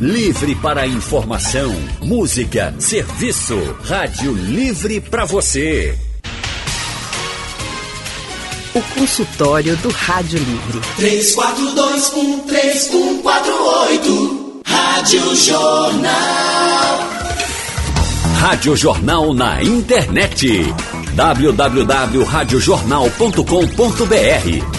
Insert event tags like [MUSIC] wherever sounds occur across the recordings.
Livre para informação, música, serviço. Rádio Livre para você. O consultório do Rádio Livre. 34213148. Rádio Jornal. Rádio Jornal na internet. www.radiojornal.com.br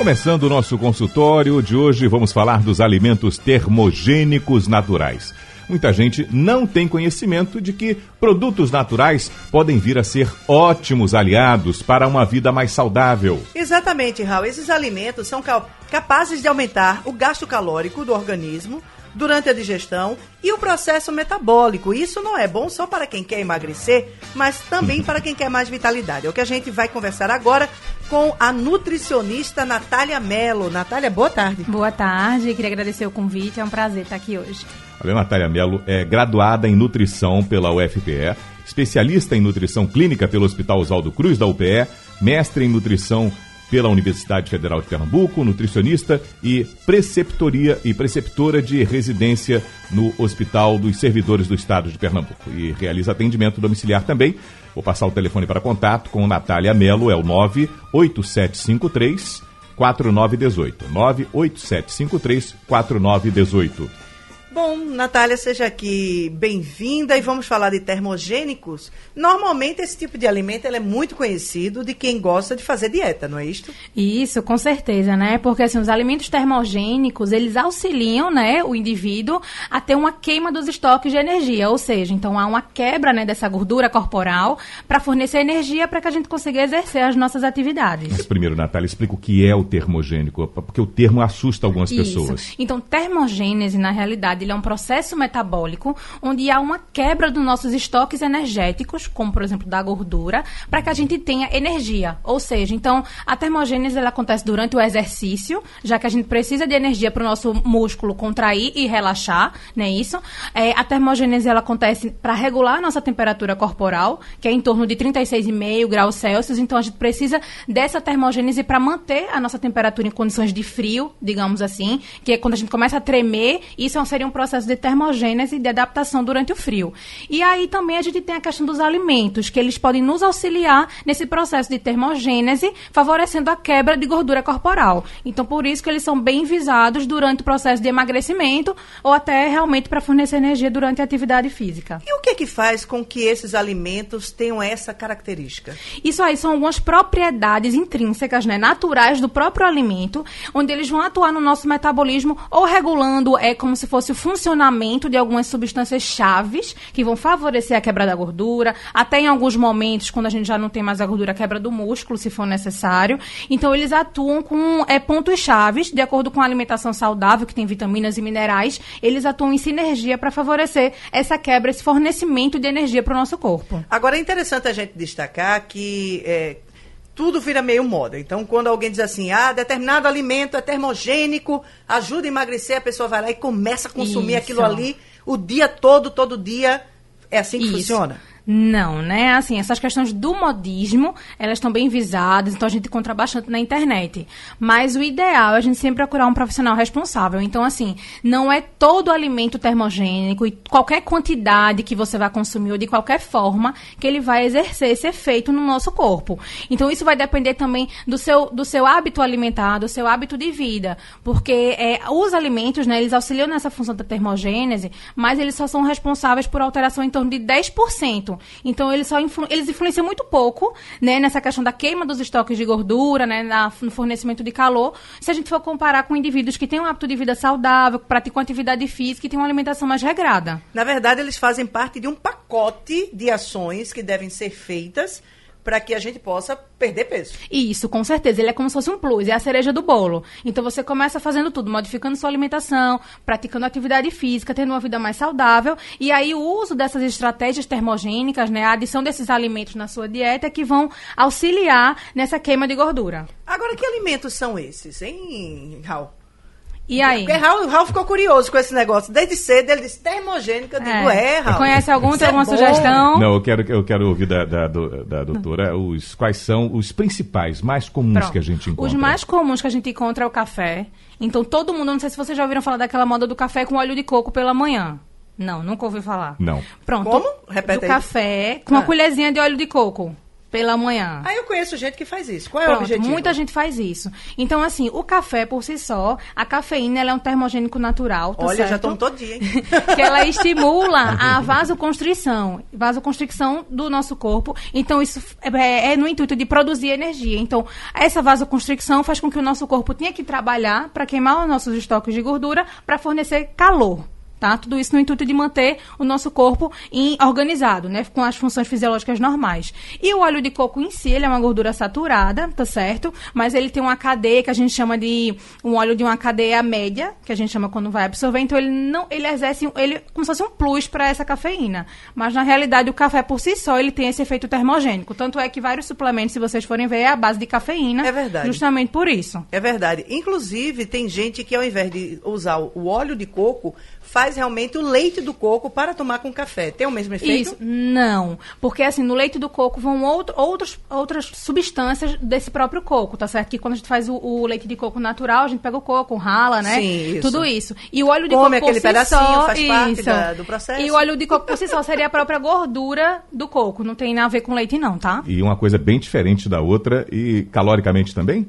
Começando o nosso consultório de hoje, vamos falar dos alimentos termogênicos naturais. Muita gente não tem conhecimento de que produtos naturais podem vir a ser ótimos aliados para uma vida mais saudável. Exatamente, Raul. Esses alimentos são capazes de aumentar o gasto calórico do organismo durante a digestão e o processo metabólico. Isso não é bom só para quem quer emagrecer, mas também para quem quer mais vitalidade. É o que a gente vai conversar agora com a nutricionista Natália Mello. Natália, boa tarde. Boa tarde, queria agradecer o convite, é um prazer estar aqui hoje. A Natália Mello é graduada em nutrição pela UFPE, especialista em nutrição clínica pelo Hospital Oswaldo Cruz da UPE, mestre em nutrição pela Universidade Federal de Pernambuco, nutricionista e preceptoria e preceptora de residência no Hospital dos Servidores do Estado de Pernambuco e realiza atendimento domiciliar também. Vou passar o telefone para contato com Natália Melo, é o 98753 4918. 98753 4918. Bom, Natália, seja aqui bem-vinda e vamos falar de termogênicos. Normalmente esse tipo de alimento é muito conhecido de quem gosta de fazer dieta, não é isto? Isso, com certeza, né? Porque assim, os alimentos termogênicos, eles auxiliam, né, o indivíduo a ter uma queima dos estoques de energia, ou seja, então há uma quebra, né, dessa gordura corporal para fornecer energia para que a gente consiga exercer as nossas atividades. Mas primeiro, Natália, explica o que é o termogênico, porque o termo assusta algumas Isso. pessoas. Então, termogênese, na realidade, ele é um processo metabólico onde há uma quebra dos nossos estoques energéticos, como por exemplo da gordura, para que a gente tenha energia. Ou seja, então a termogênese ela acontece durante o exercício, já que a gente precisa de energia para o nosso músculo contrair e relaxar, não é isso? É, a termogênese ela acontece para regular a nossa temperatura corporal, que é em torno de 36,5 graus Celsius, então a gente precisa dessa termogênese para manter a nossa temperatura em condições de frio, digamos assim, que é quando a gente começa a tremer, isso seria um um processo de termogênese e de adaptação durante o frio. E aí também a gente tem a questão dos alimentos, que eles podem nos auxiliar nesse processo de termogênese, favorecendo a quebra de gordura corporal. Então, por isso que eles são bem visados durante o processo de emagrecimento ou até realmente para fornecer energia durante a atividade física. E o que é que faz com que esses alimentos tenham essa característica? Isso aí são algumas propriedades intrínsecas, né, naturais do próprio alimento, onde eles vão atuar no nosso metabolismo ou regulando, é como se fosse o funcionamento de algumas substâncias chaves que vão favorecer a quebra da gordura, até em alguns momentos, quando a gente já não tem mais a gordura, a quebra do músculo, se for necessário. Então, eles atuam com é, pontos chaves, de acordo com a alimentação saudável, que tem vitaminas e minerais, eles atuam em sinergia para favorecer essa quebra, esse fornecimento de energia para o nosso corpo. Agora, é interessante a gente destacar que é, tudo vira meio moda. Então, quando alguém diz assim, ah, determinado alimento é termogênico, ajuda a emagrecer, a pessoa vai lá e começa a consumir Isso. aquilo ali o dia todo, todo dia. É assim que Isso. funciona? Não, né? Assim, essas questões do modismo, elas estão bem visadas, então a gente encontra bastante na internet. Mas o ideal é a gente sempre procurar um profissional responsável. Então, assim, não é todo alimento termogênico e qualquer quantidade que você vai consumir ou de qualquer forma que ele vai exercer esse efeito no nosso corpo. Então, isso vai depender também do seu, do seu hábito alimentar, do seu hábito de vida. Porque é, os alimentos, né, eles auxiliam nessa função da termogênese, mas eles só são responsáveis por alteração em torno de 10%. Então, eles, só influ eles influenciam muito pouco né, nessa questão da queima dos estoques de gordura, né, na, no fornecimento de calor, se a gente for comparar com indivíduos que têm um hábito de vida saudável, que praticam atividade física e têm uma alimentação mais regrada. Na verdade, eles fazem parte de um pacote de ações que devem ser feitas para que a gente possa perder peso. Isso, com certeza. Ele é como se fosse um plus, é a cereja do bolo. Então você começa fazendo tudo, modificando sua alimentação, praticando atividade física, tendo uma vida mais saudável. E aí o uso dessas estratégias termogênicas, né, a adição desses alimentos na sua dieta é que vão auxiliar nessa queima de gordura. Agora, que alimentos são esses, hein, Raul? E aí? Porque Raul, Raul ficou curioso com esse negócio. Desde cedo ele disse termogênico. Eu digo, é, Raul. Conhece algum? Tem é alguma bom. sugestão? Não, eu quero, eu quero ouvir da, da, do- da doutora os, quais são os principais, mais comuns Pronto. que a gente encontra. Os mais comuns que a gente encontra é o café. Então, todo mundo, não sei se vocês já ouviram falar daquela moda do café com óleo de coco pela manhã. Não, nunca ouvi falar. Não. Pronto. Como? Repete do aí. café com uma Ah. colherzinha de óleo de coco pela manhã. Aí eu conheço gente que faz isso. Qual é o Pronto, objetivo? muita gente faz isso. Então, assim, o café por si só, a cafeína ela é um termogênico natural, tá Olha, já certo? tomo todo dia, hein? [LAUGHS] que ela estimula a [LAUGHS] vasoconstrição, vasoconstricção do nosso corpo. Então, isso é, é no intuito de produzir energia. Então, essa vasoconstricção faz com que o nosso corpo tenha que trabalhar para queimar os nossos estoques de gordura para fornecer calor. Tá? Tudo isso no intuito de manter o nosso corpo em- organizado, né? Com as funções fisiológicas normais. E o óleo de coco em si, ele é uma gordura saturada, tá certo? Mas ele tem uma cadeia que a gente chama de um óleo de uma cadeia média, que a gente chama quando vai absorver. Então ele não, ele exerce ele como se fosse um plus para essa cafeína. Mas na realidade o café por si só ele tem esse efeito termogênico. Tanto é que vários suplementos, se vocês forem ver, é a base de cafeína. É verdade. Justamente por isso. É verdade. Inclusive, tem gente que ao invés de usar o óleo de coco, faz realmente o leite do coco para tomar com café. Tem o mesmo efeito? Isso, não. Porque assim, no leite do coco vão outro, outros, outras substâncias desse próprio coco, tá certo? Que quando a gente faz o, o leite de coco natural, a gente pega o coco, rala, né? Sim, isso. Tudo isso. E o óleo de Come coco por aquele si pedacinho, só, faz parte da- do processo. E o óleo de coco por si só seria a própria gordura do coco. Não tem nada a ver com leite, não, tá? E uma coisa bem diferente da outra e caloricamente também?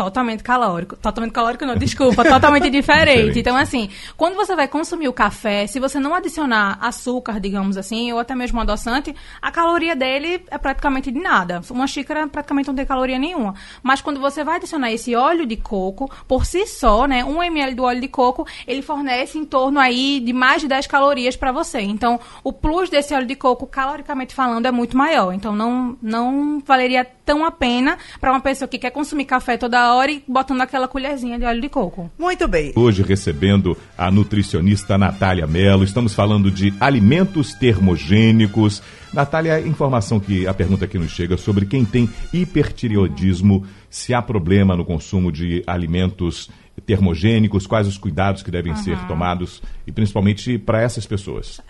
Totalmente calórico. Totalmente calórico não, desculpa, totalmente [LAUGHS] diferente. Então, assim, quando você vai consumir o café, se você não adicionar açúcar, digamos assim, ou até mesmo um adoçante, a caloria dele é praticamente de nada. Uma xícara praticamente não tem caloria nenhuma. Mas quando você vai adicionar esse óleo de coco, por si só, né, um ml do óleo de coco, ele fornece em torno aí de mais de 10 calorias para você. Então, o plus desse óleo de coco, caloricamente falando, é muito maior. Então, não, não valeria tão a pena para uma pessoa que quer consumir café toda hora e botando aquela colherzinha de óleo de coco. Muito bem. Hoje recebendo a nutricionista Natália Mello. Estamos falando de alimentos termogênicos. Natália, informação que a pergunta que nos chega sobre quem tem hipertireoidismo, se há problema no consumo de alimentos termogênicos, quais os cuidados que devem ser tomados e principalmente para essas pessoas.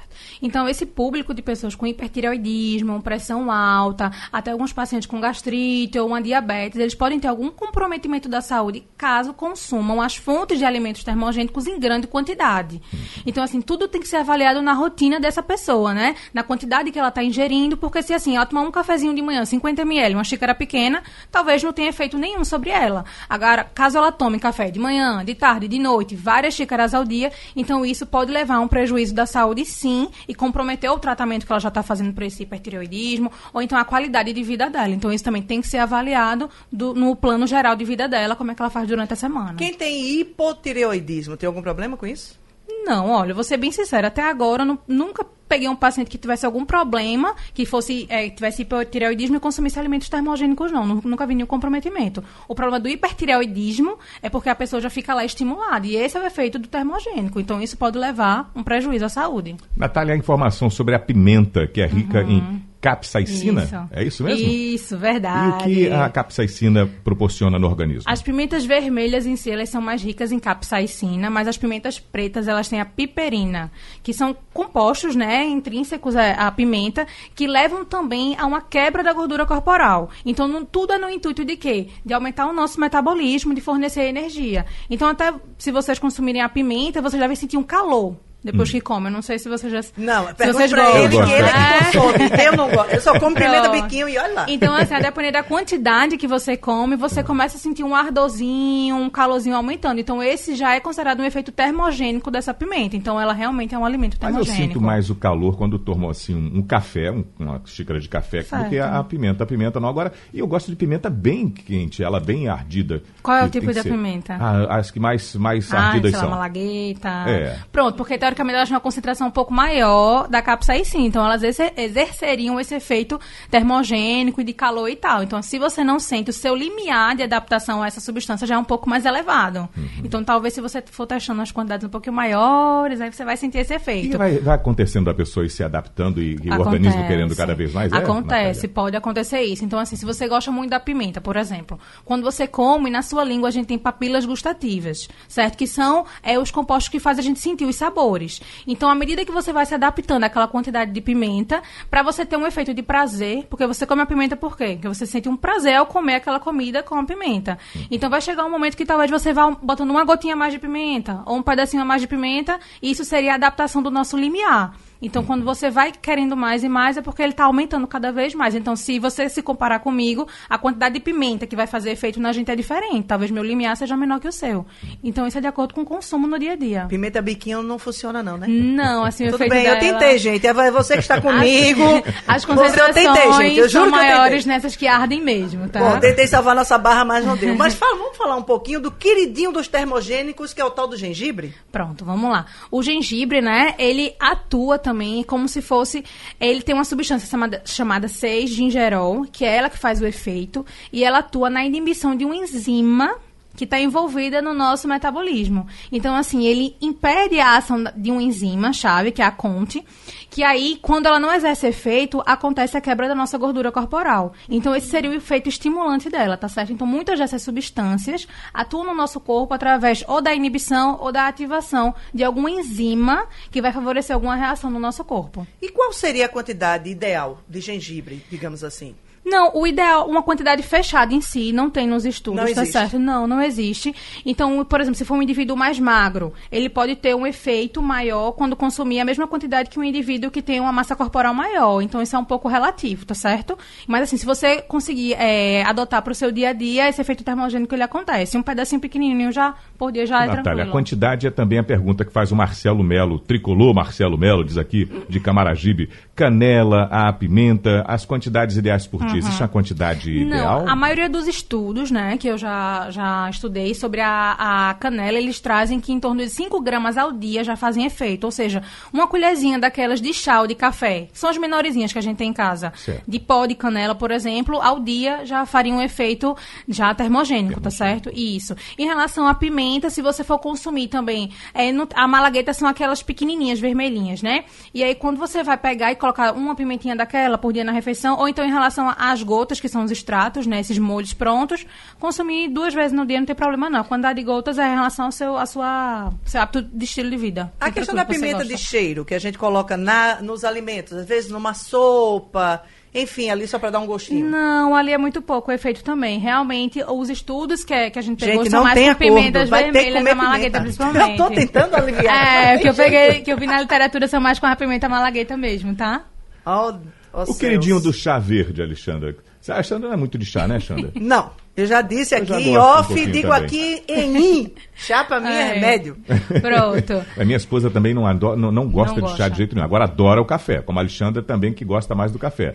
Então, esse público de pessoas com hipertireoidismo, pressão alta, até alguns pacientes com gastrite ou uma diabetes, eles podem ter algum comprometimento da saúde caso consumam as fontes de alimentos termogênicos em grande quantidade. Então, assim, tudo tem que ser avaliado na rotina dessa pessoa, né? Na quantidade que ela está ingerindo, porque se assim, ela tomar um cafezinho de manhã, 50 ml, uma xícara pequena, talvez não tenha efeito nenhum sobre ela. Agora, caso ela tome café de manhã, de tarde, de noite, várias xícaras ao dia, então isso pode levar a um prejuízo da saúde, sim, e comprometer o tratamento que ela já está fazendo para esse hipertireoidismo, ou então a qualidade de vida dela. Então isso também tem que ser avaliado do- no plano geral de vida dela, como é que ela faz durante a semana. Quem tem hipotireoidismo, tem algum problema com isso? Não, olha, vou ser bem sincera, até agora nu- nunca peguei um paciente que tivesse algum problema, que fosse é, tivesse hipotireoidismo e consumisse alimentos termogênicos, não. Nu- Nunca vi nenhum comprometimento. O problema do hipertireoidismo é porque a pessoa já fica lá estimulada. E esse é o efeito do termogênico. Então, isso pode levar um prejuízo à saúde. Natália, a informação sobre a pimenta, que é rica em capsaicina. Isso. É isso mesmo? Isso, E o verdade. que a capsaicina proporciona no organismo? As pimentas vermelhas em si, elas são mais ricas em capsaicina, mas as pimentas pretas, elas têm a piperina, que são compostos, né, intrínsecos à, à pimenta, que levam também a uma quebra da gordura corporal. Então, não- tudo é no intuito de quê? De aumentar o nosso metabolismo, de fornecer energia. Então, até se vocês consumirem a pimenta, vocês devem sentir um calor. Depois que comem, eu não sei se vocês já. Não, se pergunta vocês pra ele que ele é que consome. Eu não gosto. Eu só como pimenta biquinho e olha lá. Então, assim, a depender da quantidade que você come, você começa a sentir um ardorzinho, um calorzinho aumentando. Então, esse já é considerado um efeito termogênico dessa pimenta. Então, ela realmente é um alimento Mas eu termogênico. sinto mais o calor quando tomo assim um, um café, um- uma xícara de café, do Certo. que a, a pimenta. A pimenta não. Agora, e eu gosto de pimenta bem quente, ela bem ardida. Qual é o Que tipo que de ser- pimenta? Ah, as que mais, mais Ah, ardidas sei lá, são. malagueta. É. Pronto, porque teoricamente, elas têm uma concentração um pouco maior da capsaicina. Então, elas exer- exerceriam esse efeito termogênico e de calor e tal. Então, se você não sente, o seu limiar de adaptação a essa substância já é um pouco mais elevado. Uhum. Então, talvez se você for testando as quantidades um pouquinho maiores, aí você vai sentir esse E efeito. vai, vai acontecendo a pessoa ir se adaptando e, e o organismo querendo cada vez mais? É, Acontece, Natália? pode acontecer isso. Então, assim, se você gosta muito da pimenta, por exemplo, quando você come, na sua língua a gente tem papilas gustativas, certo? Que são é, os compostos que fazem a gente sentir os sabores. Então, à medida que você vai se adaptando àquela quantidade de pimenta, para você ter um efeito de prazer, porque você come a pimenta por quê? Porque você sente um prazer ao comer aquela comida com a pimenta. Então, vai chegar um momento que talvez você vá botando uma gotinha mais de pimenta, ou um pedacinho a mais de pimenta, e isso seria a adaptação do nosso limiar. Então, quando você vai querendo mais e mais, é porque ele está aumentando cada vez mais. Então, se você se comparar comigo, a quantidade de pimenta que vai fazer efeito na gente é diferente. Talvez meu limiar seja menor que o seu. Então, isso é de acordo com o consumo no dia a dia. Pimenta biquinho não funciona, não, né? Não, assim, o Tudo efeito bem, eu dela- tentei, gente. É você que está comigo. [LAUGHS] As eu concentrações tentei, gente. Eu são juro que eu maiores nessas que ardem mesmo, tá? Bom, tentei salvar nossa barra, mas não deu. Mas fala- vamos falar um pouquinho do queridinho dos termogênicos, que é o tal do gengibre? Pronto, vamos lá. O gengibre, né, ele atua também como se fosse. Ele tem uma substância chamada, chamada 6-gingerol, que é ela que faz o efeito, e ela atua na inibição de uma enzima que está envolvida no nosso metabolismo. Então, assim, ele impede a ação de uma enzima chave, que é a CONT, que aí, quando ela não exerce efeito, acontece a quebra da nossa gordura corporal. Então, esse seria o efeito estimulante dela, tá certo? Então, muitas dessas substâncias atuam no nosso corpo através ou da inibição ou da ativação de alguma enzima que vai favorecer alguma reação no nosso corpo. E qual seria a quantidade ideal de gengibre, digamos assim? Não, o ideal, uma quantidade fechada em si, não tem nos estudos, Não tá existe. certo? Não, não existe. Então, por exemplo, se for um indivíduo mais magro, ele pode ter um efeito maior quando consumir a mesma quantidade que um indivíduo que tem uma massa corporal maior. Então, isso é um pouco relativo, tá certo? Mas, assim, se você conseguir é, adotar para o seu dia a dia, esse efeito termogênico ele acontece. Um pedacinho pequenininho já, por dia, já é Natália, a tranquilo. quantidade é também a pergunta que faz o Marcelo Melo, tricolor Marcelo Melo, diz aqui, de Camaragibe. Canela, a pimenta, as quantidades ideais por dia. Existe uma quantidade ideal? Não, a maioria dos estudos, né, que eu já, já estudei sobre a, a canela, eles trazem que em torno de 5 gramas ao dia já fazem efeito. Ou seja, uma colherzinha daquelas de chá ou de café, são as menorzinhas que a gente tem em casa, Certo. de pó de canela, por exemplo, ao dia já faria um efeito já termogênico, tá certo? Isso. Em relação à pimenta, se você for consumir também, é, no- a malagueta são aquelas pequenininhas, vermelhinhas, né? E aí quando você vai pegar e colocar uma pimentinha daquela por dia na refeição, ou então em relação às gotas, que são os extratos, né? Esses molhos prontos, consumir duas vezes no dia não tem problema não. A quantidade de gotas é em relação ao seu, a sua, seu hábito de estilo de vida. A questão da pimenta de cheiro, que a gente coloca na, nos alimentos, às vezes numa sopa, enfim, ali só para dar um gostinho. Não, ali é muito pouco o efeito também. Realmente, os estudos que, que a gente pegou Gente, são não mais tem com pimentas vai vermelhas da malagueta, pimenta. principalmente. Eu tô tentando aliviar. É, que eu peguei, que eu vi na literatura são mais com a pimenta malagueta mesmo, tá? Ó, ó O céus. queridinho do chá verde, Alexandra. Você- A Xandra não é muito de chá, né, Xandra? [LAUGHS] Não, eu já disse aqui, já em um off, pouquinho digo também. aqui em mim. [LAUGHS] Chá pra mim é, É. remédio. [LAUGHS] Pronto. A minha esposa também não, adora, não, não gosta Não de chá gosta. de jeito nenhum. Agora adora o café, como a Alexandra também, que gosta mais do café.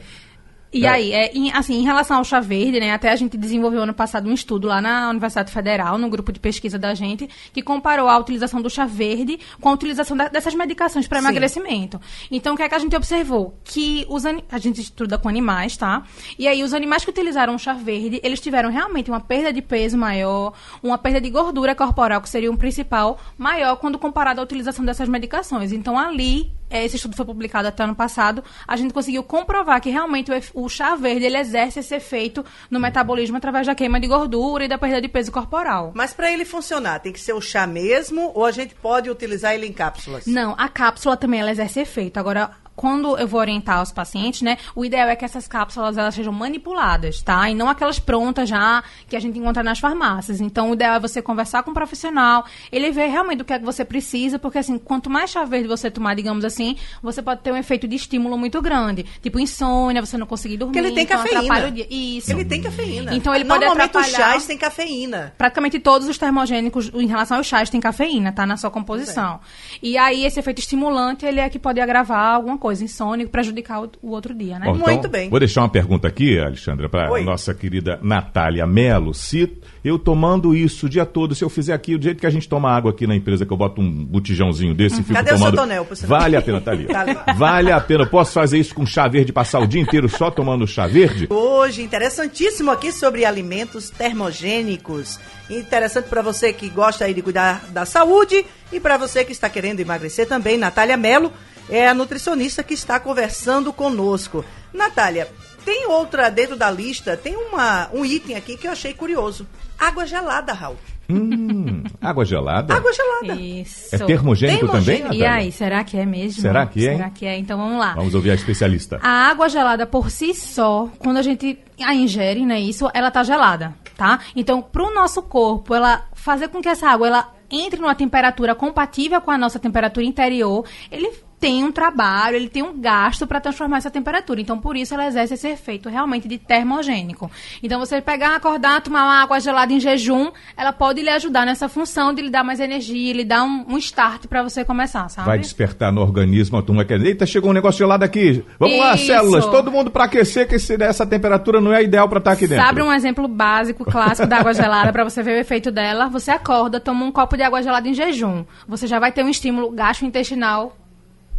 E É. aí, é, em, assim, em relação ao chá verde, né, até a gente desenvolveu ano passado um estudo lá na Universidade Federal, no grupo de pesquisa da gente, que comparou a utilização do chá verde com a utilização da- dessas medicações para emagrecimento. Então, o que é que a gente observou? Que os a gente estuda com animais, tá? E aí, os animais que utilizaram o chá verde, eles tiveram realmente uma perda de peso maior, uma perda de gordura corporal, que seria um principal, maior quando comparado à utilização dessas medicações. Então, ali, esse estudo foi publicado até ano passado, a gente conseguiu comprovar que realmente o chá verde ele exerce esse efeito no metabolismo através da queima de gordura e da perda de peso corporal. Mas para ele funcionar, tem que ser o chá mesmo ou a gente pode utilizar ele em cápsulas? Não, a cápsula também ela exerce efeito. Agora, quando eu vou orientar os pacientes, né, o ideal é que essas cápsulas elas sejam manipuladas, tá? E não aquelas prontas já que a gente encontra nas farmácias. Então, o ideal é você conversar com um profissional, ele ver realmente o que é que você precisa, porque assim, quanto mais chá verde você tomar, digamos assim, você pode ter um efeito de estímulo muito grande, tipo insônia, você não conseguir dormir, Porque ele tem então cafeína. o dia. Isso. Ele tem cafeína. Então, ele pode Normalmente os atrapalhar- chás têm cafeína. Praticamente todos os termogênicos, em relação aos chás, têm cafeína, tá? Na sua composição. E aí, esse efeito estimulante, ele é que pode agravar alguma coisa, insônia, prejudicar o, o outro dia, né? Bom, então, Muito bem. Vou deixar uma pergunta aqui, Alexandra, para nossa querida Natália Melo. Se eu tomando isso o dia todo, se eu fizer aqui, do jeito que a gente toma água aqui na empresa, que eu boto um botijãozinho desse e fico Uhum. Cadê o seu tomando. tonel, por sinal? vale a pena, tá ali. [LAUGHS] Tá ali. Vale a pena. Eu Posso fazer isso com chá verde, passar o dia inteiro só tomando chá verde? Hoje, interessantíssimo aqui sobre alimentos termogênicos. Interessante para você que gosta aí de cuidar da saúde e para você que está querendo emagrecer também. Natália Melo é a nutricionista que está conversando conosco. Natália, tem outra dentro da lista, tem uma, um item aqui que eu achei curioso. Água gelada, Raul. Hum, água gelada? Água gelada. Isso. É termogênico também, Termogênico. E Natália? aí, será que é mesmo? Será que é? Será que é? Então vamos lá. Vamos ouvir a especialista. A água gelada por si só, quando a gente a ingere, né, isso, ela tá gelada, tá? Então, pro nosso corpo, ela fazer com que essa água ela entre numa temperatura compatível com a nossa temperatura interior, ele tem um trabalho, ele tem um gasto para transformar essa temperatura. Então, por isso ela exerce esse efeito realmente de termogênico. Então, você pegar, acordar, tomar uma água gelada em jejum, ela pode lhe ajudar nessa função de lhe dar mais energia, lhe dar um, um start para você começar, sabe? Vai despertar no organismo a turma que eita, chegou um negócio gelado aqui. Vamos lá, Isso. células, todo mundo para aquecer, que esse, essa temperatura não é ideal para estar aqui dentro. Sabe um exemplo básico, clássico da água [LAUGHS] gelada para você ver o efeito dela? Você acorda, toma um copo de água gelada em jejum. Você já vai ter um estímulo gastrointestinal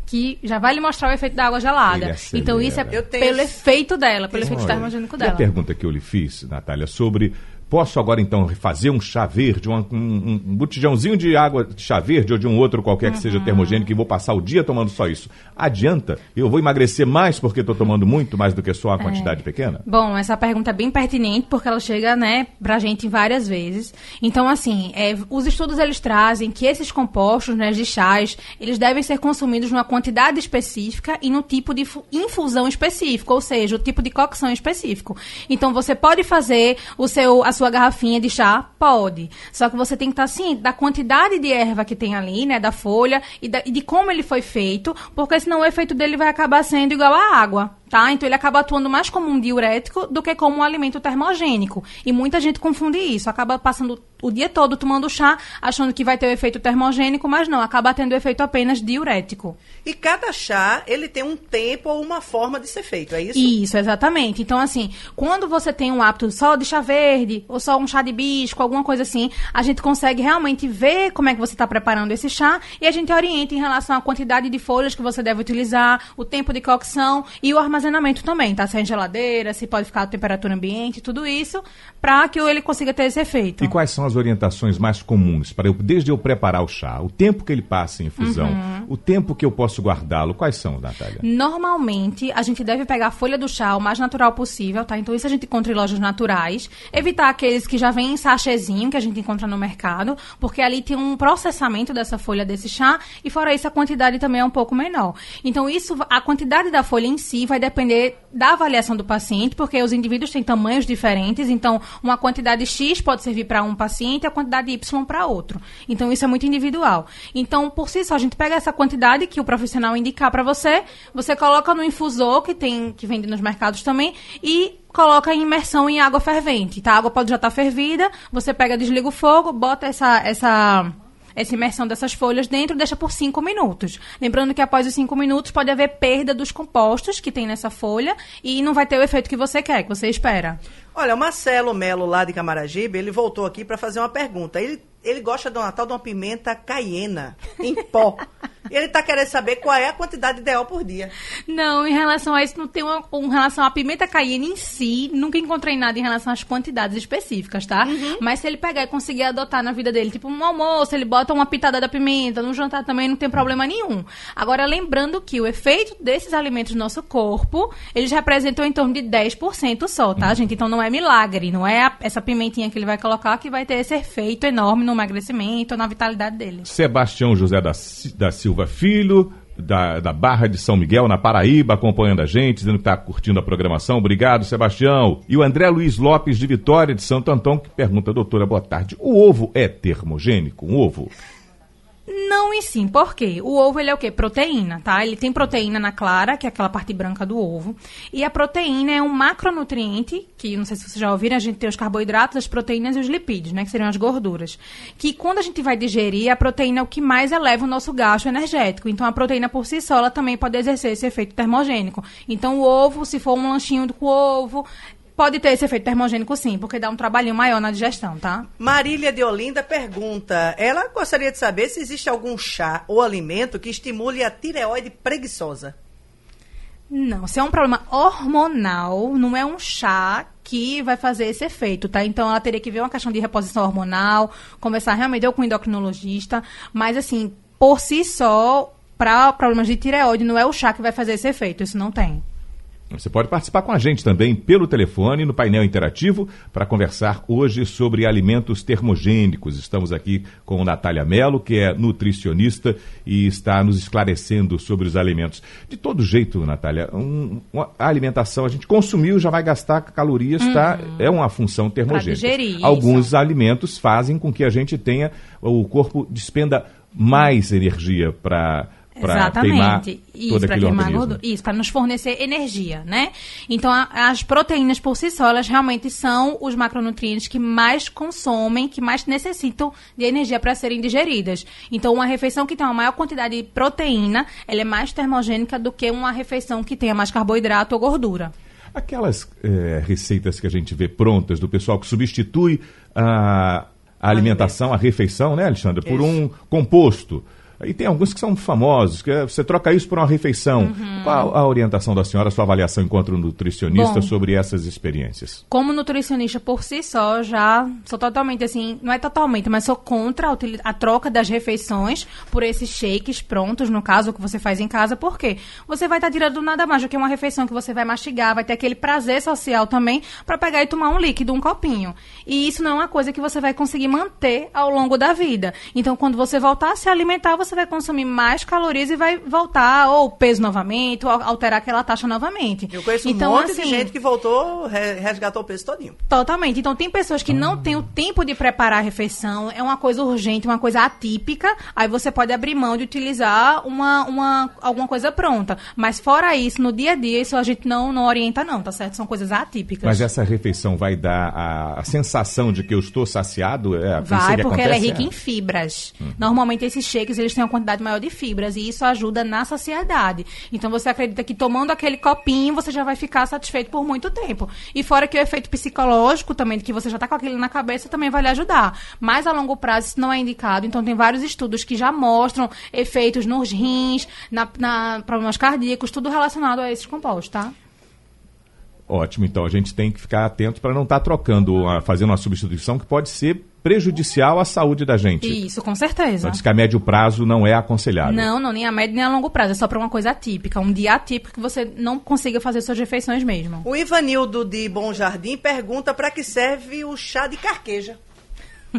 que já vai lhe mostrar o efeito da água gelada. Então isso é pelo efeito dela, pelo efeito termogênico e dela. a pergunta que eu lhe fiz, Natália, sobre posso agora então fazer um chá verde, um, um, um botijãozinho de água de chá verde ou de um outro qualquer que Uhum. seja termogênico e vou passar o dia tomando só isso. Adianta? Eu vou emagrecer mais porque estou tomando muito mais do que só É. a quantidade pequena? Bom, essa pergunta é bem pertinente porque ela chega, né, pra gente várias vezes. Então, assim, é, os estudos eles trazem que esses compostos, né, de chás, eles devem ser consumidos numa quantidade específica e no tipo de fu- infusão específico, ou seja, o tipo de cocção específico. Então, você pode fazer o seu, a sua garrafinha de chá? Pode. Só que você tem que estar, assim, da quantidade de erva que tem ali, né, da folha e, da- e de como ele foi feito, porque senão o efeito dele vai acabar sendo igual à água. Tá? Então ele acaba atuando mais como um diurético do que como um alimento termogênico. E muita gente confunde isso. Acaba passando o dia todo tomando chá, achando que vai ter o efeito termogênico, mas não, acaba tendo o efeito apenas diurético. E cada chá, ele tem um tempo ou uma forma de ser feito, é isso? Isso, exatamente. Então, assim, quando você tem um hábito só de chá verde, ou só um chá de bisco, alguma coisa assim, a gente consegue realmente ver como é que você está preparando esse chá e a gente orienta em relação à quantidade de folhas que você deve utilizar, o tempo de cocção e o armazenamento também, tá? Se é em geladeira, se pode ficar a temperatura ambiente, tudo isso, para que ele consiga ter esse efeito. E quais são as orientações mais comuns para eu, desde eu preparar o chá, o tempo que ele passa em infusão, Uhum. o tempo que eu posso guardá-lo, quais são, Natália? Normalmente, a gente deve pegar a folha do chá o mais natural possível, tá? Então, isso a gente encontra em lojas naturais. Evitar aqueles que já vêm em sachêzinho, que a gente encontra no mercado, porque ali tem um processamento dessa folha desse chá, e fora isso, a quantidade também é um pouco menor. Então, isso, a quantidade da folha em si vai depender da avaliação do paciente, porque os indivíduos têm tamanhos diferentes, então, uma quantidade X pode servir para um paciente a quantidade Y para outro. Então, isso é muito individual. Então, por si só, a gente pega essa quantidade que o profissional indicar para você, você coloca no infusor, que tem que vende nos mercados também, e coloca em imersão em água fervente, tá? A água pode já estar fervida, você pega, desliga o fogo, bota essa essa essa imersão dessas folhas dentro deixa por 5 minutos. Lembrando que após os 5 minutos pode haver perda dos compostos que tem nessa folha e não vai ter o efeito que você quer, que você espera. Olha, o Marcelo Melo, lá de Camaragibe, ele voltou aqui para fazer uma pergunta. Ele, ele gosta do Natal de uma pimenta caiena, em pó. [LAUGHS] ele está querendo saber qual é a quantidade ideal por dia. Não, em relação a isso, não tem uma. Com relação à pimenta caiena em si, nunca encontrei nada em relação às quantidades específicas, tá? Mas se ele pegar e conseguir adotar na vida dele, tipo, no almoço, ele bota uma pitada da pimenta, no jantar também não tem problema nenhum. Agora, lembrando que o efeito desses alimentos no nosso corpo, eles representam em torno de 10% só, tá, gente? Então não é milagre, não é a- essa pimentinha que ele vai colocar que vai ter esse efeito enorme no emagrecimento ou na vitalidade dele. Sebastião José da, da Silva Filho, da, da Barra de São Miguel, na Paraíba, acompanhando a gente, dizendo que está curtindo a programação. Obrigado, Sebastião. E o André Luiz Lopes, de Vitória, de Santo Antão, que pergunta, doutora, boa tarde, o ovo é termogênico? Um ovo? Não e sim, por quê? O ovo, ele é o quê? Proteína, tá? Ele tem proteína na clara, que é aquela parte branca do ovo. E a proteína é um macronutriente, que não sei se vocês já ouviram, a gente tem os carboidratos, as proteínas e os lipídios, né? Que seriam as gorduras. Que quando a gente vai digerir, a proteína é o que mais eleva o nosso gasto energético. Então, a proteína por si só, ela também pode exercer esse efeito termogênico. Então, o ovo, se for um lanchinho com ovo, Pode ter esse efeito termogênico sim, porque dá um trabalhinho maior na digestão, tá? Marília de Olinda pergunta: ela gostaria de saber se existe algum chá ou alimento que estimule a tireoide preguiçosa. Não, se é um problema hormonal, não é um chá que vai fazer esse efeito, tá? Então ela teria que ver uma questão de reposição hormonal, conversar realmente eu com o endocrinologista, mas assim, por si só, para problemas de tireoide, não é o chá que vai fazer esse efeito, isso não tem. Você pode participar com a gente também pelo telefone no painel interativo para conversar hoje sobre alimentos termogênicos. Estamos aqui com Natália Mello, que é nutricionista e está nos esclarecendo sobre os alimentos. De todo jeito, Natália, um, a alimentação a gente consumiu já vai gastar calorias, uhum. tá? É uma função termogênica. Digerir, Alguns isso. alimentos fazem com que a gente tenha o corpo despenda mais energia para para queimar isso, para queimar gordura. Isso, para nos fornecer energia, né? Então, a, as proteínas por si só, elas realmente são os macronutrientes que mais consomem, que mais necessitam de energia para serem digeridas. Então, uma refeição que tem uma maior quantidade de proteína, ela é mais termogênica do que uma refeição que tenha mais carboidrato ou gordura. Aquelas é, receitas que a gente vê prontas do pessoal que substitui a, a alimentação, a refeição, né, Alexandre, por um composto. E tem alguns que são famosos, que é, você troca isso por uma refeição. Uhum. Qual a orientação da senhora, a sua avaliação enquanto nutricionista Bom, sobre essas experiências? Como nutricionista por si só, já sou totalmente assim, não é totalmente, mas sou contra a, a troca das refeições por esses shakes prontos, no caso, que você faz em casa, porque você vai estar tá tirando nada mais do que uma refeição que você vai mastigar, vai ter aquele prazer social também para pegar e tomar um líquido, um copinho. E isso não é uma coisa que você vai conseguir manter ao longo da vida. Então, quando você voltar a se alimentar, você vai consumir mais calorias e vai voltar ou peso novamente, ou alterar aquela taxa novamente. Eu conheço então, um monte assim, de gente que voltou, resgatou o peso todinho. Totalmente. Então tem pessoas que não têm o tempo de preparar a refeição, é uma coisa urgente, uma coisa atípica, aí você pode abrir mão de utilizar uma, uma, alguma coisa pronta. Mas fora isso, no dia a dia, isso a gente não, não orienta não, tá certo? São coisas atípicas. Mas essa refeição vai dar a, a sensação de que eu estou saciado? É, vai, porque ela é rica é. em fibras. Hum. Normalmente esses shakes, eles têm uma quantidade maior de fibras e isso ajuda na saciedade. Então você acredita que tomando aquele copinho você já vai ficar satisfeito por muito tempo. E fora que o efeito psicológico também, de que você já está com aquilo na cabeça, também vai lhe ajudar. Mas a longo prazo isso não é indicado. Então tem vários estudos que já mostram efeitos nos rins, na, na problemas cardíacos, tudo relacionado a esses compostos, tá? Ótimo, então a gente tem que ficar atento para não estar tá trocando, fazendo uma substituição que pode ser prejudicial à saúde da gente. Isso, com certeza. Então, diz que a médio prazo não é aconselhável. Não, não, nem a médio nem a longo prazo, é só para uma coisa atípica, um dia atípico que você não consiga fazer suas refeições mesmo. O Ivanildo de Bom Jardim pergunta para que serve o chá de carqueja. [LAUGHS]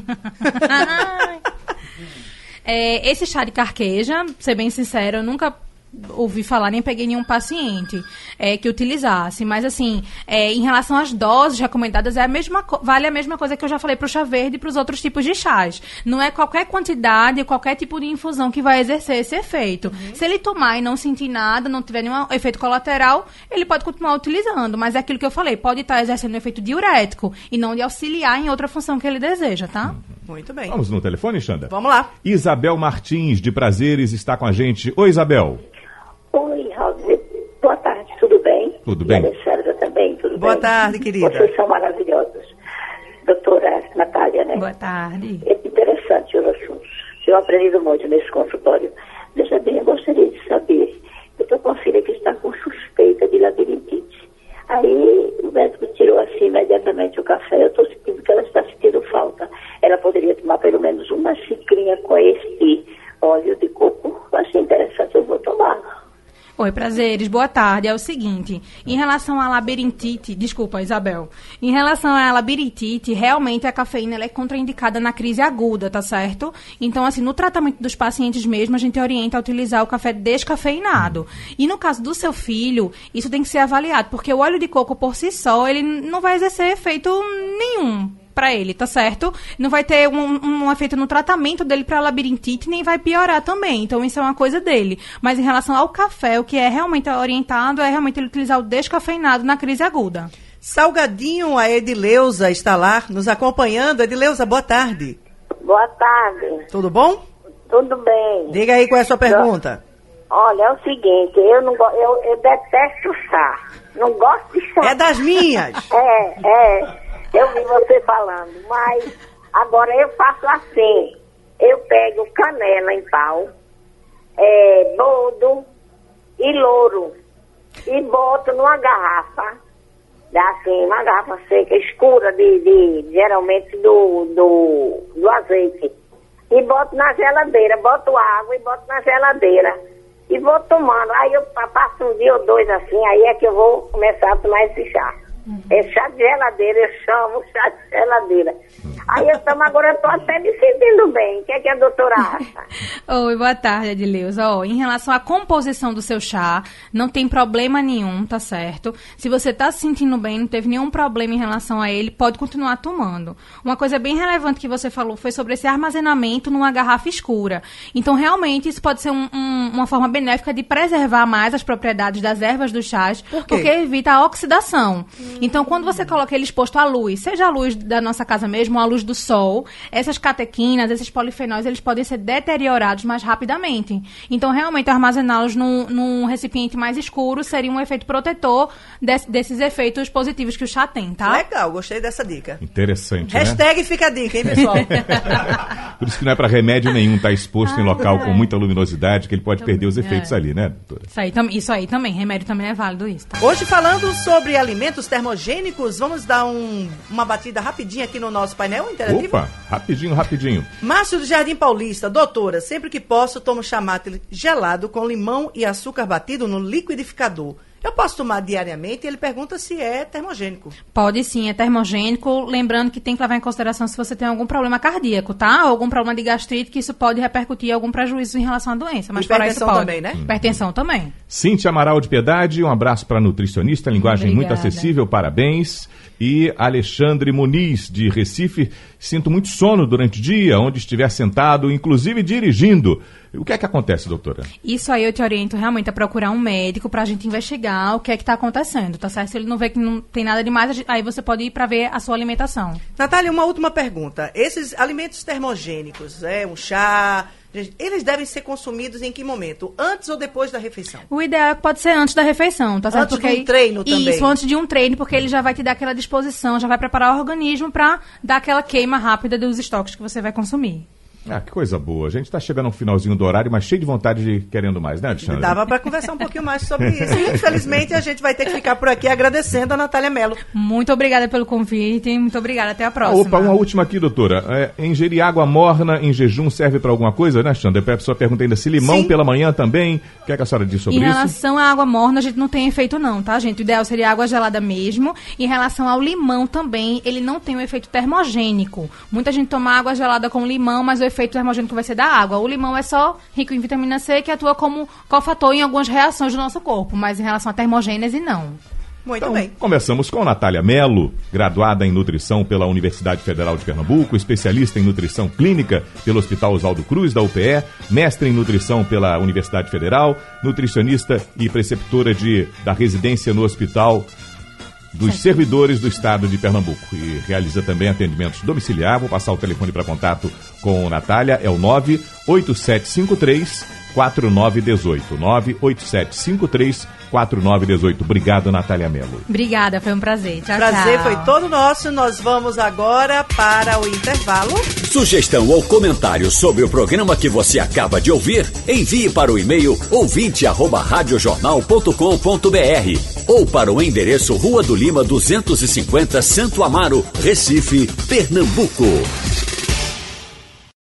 é, esse chá de carqueja, ser bem sincero, eu nunca ouvi falar, nem peguei nenhum paciente é, que utilizasse. Mas, assim, é, em relação às doses recomendadas, é a mesma vale a mesma coisa que eu já falei para o chá verde e para os outros tipos de chás. Não é qualquer quantidade, qualquer tipo de infusão que vai exercer esse efeito. Uhum. Se ele tomar e não sentir nada, não tiver nenhum efeito colateral, ele pode continuar utilizando. Mas é aquilo que eu falei, pode estar exercendo um efeito diurético e não de auxiliar em outra função que ele deseja, tá? Uhum. Muito bem. Vamos no telefone, Xanda? Vamos lá. Isabel Martins, de Prazeres, está com a gente. Oi, Isabel. Oi, Raul. Boa tarde, tudo bem? Tudo bem. E também, tudo Boa bem? Boa tarde, querida. Vocês são maravilhosos. Doutora Natália, né? Boa tarde. É interessante os assuntos. Eu aprendido muito nesse consultório. Veja bem, eu gostaria de saber. Eu estou com uma filha que está com suspeita de labirintite. Aí o médico tirou assim imediatamente o café. Eu estou sentindo que ela está sentindo falta. Ela poderia tomar pelo menos uma xicrinha com este óleo de coco. Eu achei interessante, eu vou tomar. Oi, prazeres, boa tarde. É o seguinte, em relação à labirintite, desculpa, Isabel. Em relação à labirintite, realmente a cafeína é contraindicada na crise aguda, tá certo? Então, assim, no tratamento dos pacientes mesmo, a gente orienta a utilizar o café descafeinado. E no caso do seu filho, isso tem que ser avaliado, porque o óleo de coco por si só, ele não vai exercer efeito nenhum pra ele, tá certo? Não vai ter um, um efeito no tratamento dele pra labirintite, nem vai piorar também. Então, isso é uma coisa dele. Mas em relação ao café, o que é realmente orientado é realmente ele utilizar o descafeinado na crise aguda. Salgadinho, a Edileuza está lá nos acompanhando. Edileuza, boa tarde. Boa tarde. Tudo bom? Tudo bem? Diga aí qual é a sua pergunta. Olha, é o seguinte, eu não eu, eu detesto chá. Não gosto de chá. É das minhas. É, é. Eu vi você falando, mas agora eu faço assim. Eu pego canela em pau, é, boldo e louro e boto numa garrafa, assim, uma garrafa seca, escura, de, de geralmente do, do, do azeite. E boto na geladeira, boto água e boto na geladeira. E vou tomando. Aí eu pa- passo um dia ou dois assim, aí é que eu vou começar a tomar esse chá. É chá de geladeira, eu chamo chá de geladeira. Aí eu tomo, agora eu tô até me sentindo bem. O que é que a doutora acha? [LAUGHS] Oi, boa tarde, Adileuza. Ó, em relação à composição do seu chá, não tem problema nenhum, tá certo? Se você tá se sentindo bem, não teve nenhum problema em relação a ele, pode continuar tomando. Uma coisa bem relevante que você falou foi sobre esse armazenamento numa garrafa escura. Então, realmente, isso pode ser um- um- uma forma benéfica de preservar mais as propriedades das ervas dos chás, Por quê? porque evita a oxidação. Então, quando você coloca ele exposto à luz, seja a luz da nossa casa mesmo ou a luz do sol, essas catequinas, esses polifenóis, eles podem ser deteriorados mais rapidamente. Então, realmente, armazená-los num, num recipiente mais escuro seria um efeito protetor desse- desses efeitos positivos que o chá tem, tá? Legal, gostei dessa dica. Interessante, né? Hashtag fica a dica, hein, pessoal? [LAUGHS] Por isso que não é para remédio nenhum estar exposto em local com muita luminosidade, que ele pode perder os efeitos ali, né, doutora? Isso aí, isso aí também, remédio também é válido isso, tá? Hoje falando sobre alimentos termogênicos, vamos dar um- uma batida rapidinha aqui no nosso painel interativo? Opa, rapidinho, rapidinho. Márcio do Jardim Paulista, doutora, sempre que posso tomo chamate gelado com limão e açúcar batido no liquidificador. Eu posso tomar diariamente? Ele pergunta se é termogênico. Pode sim, é termogênico. Lembrando que tem que levar em consideração se você tem algum problema cardíaco, tá? Ou algum problema de gastrite, que isso pode repercutir em algum prejuízo em relação à doença. Mas fora isso pode. também, né? Hipertensão também. Cintia Amaral de Piedade, um abraço para nutricionista, linguagem muito Obrigada. acessível, parabéns. E Alexandre Muniz, de Recife, sinto muito sono durante o dia, onde estiver sentado, inclusive dirigindo. O que é que acontece, doutora? Isso aí eu te oriento realmente a procurar um médico pra gente investigar o que é que tá acontecendo, tá certo? Se ele não vê que não tem nada demais, a aí você pode ir pra ver a sua alimentação. Natália, uma última pergunta. Esses alimentos termogênicos, é um chá, eles devem ser consumidos em que momento? Antes ou depois da refeição? O ideal é que pode ser antes da refeição, tá certo? Antes de um treino também. Isso, antes de um treino, porque ele já vai te dar aquela disposição, já vai preparar o organismo pra dar aquela queima rápida dos estoques que você vai consumir. Ah, que coisa boa. A gente está chegando no finalzinho do horário, mas cheio de vontade de querendo mais, né, Alexandre? Dava para conversar um pouquinho mais sobre isso. E, infelizmente, a gente vai ter que ficar por aqui agradecendo a Natália Mello. Muito obrigada pelo convite, muito obrigada, até a Ah, próxima. opa, uma última aqui, doutora. É, ingerir água morna em jejum serve para alguma coisa, né, Alexandre? A pessoa pergunta ainda se limão Sim. pela manhã também. O que, é que a senhora diz sobre Em isso? relação à água morna, a gente não tem efeito não, tá, gente? O ideal seria água gelada mesmo. Em relação ao limão também, ele não tem um efeito termogênico. Muita gente toma água gelada com limão, mas o efeito termogênico vai ser da água. O limão é só rico em vitamina C, que atua como cofator em algumas reações do nosso corpo, mas em relação à termogênese, não. Muito Então, bem. Conversamos com Natália Mello, graduada em nutrição pela Universidade Federal de Pernambuco, especialista em nutrição clínica pelo Hospital Oswaldo Cruz, da UPE, mestre em nutrição pela Universidade Federal, nutricionista e preceptora de, da residência no Hospital dos Servidores do Estado de Pernambuco. E realiza também atendimentos domiciliar. Vou passar o telefone para contato com Natália, é o 98753 4918. 98753 4918. Obrigado, Natália Mello. Obrigada, foi um prazer. Tchau, Prazer tchau. foi todo nosso. Nós vamos agora para o intervalo. Sugestão ou comentário sobre o programa que você acaba de ouvir, envie para o e-mail ouvinte@radiojornal.com.br ou para o endereço Rua do Lima 250, Santo Amaro, Recife, Pernambuco.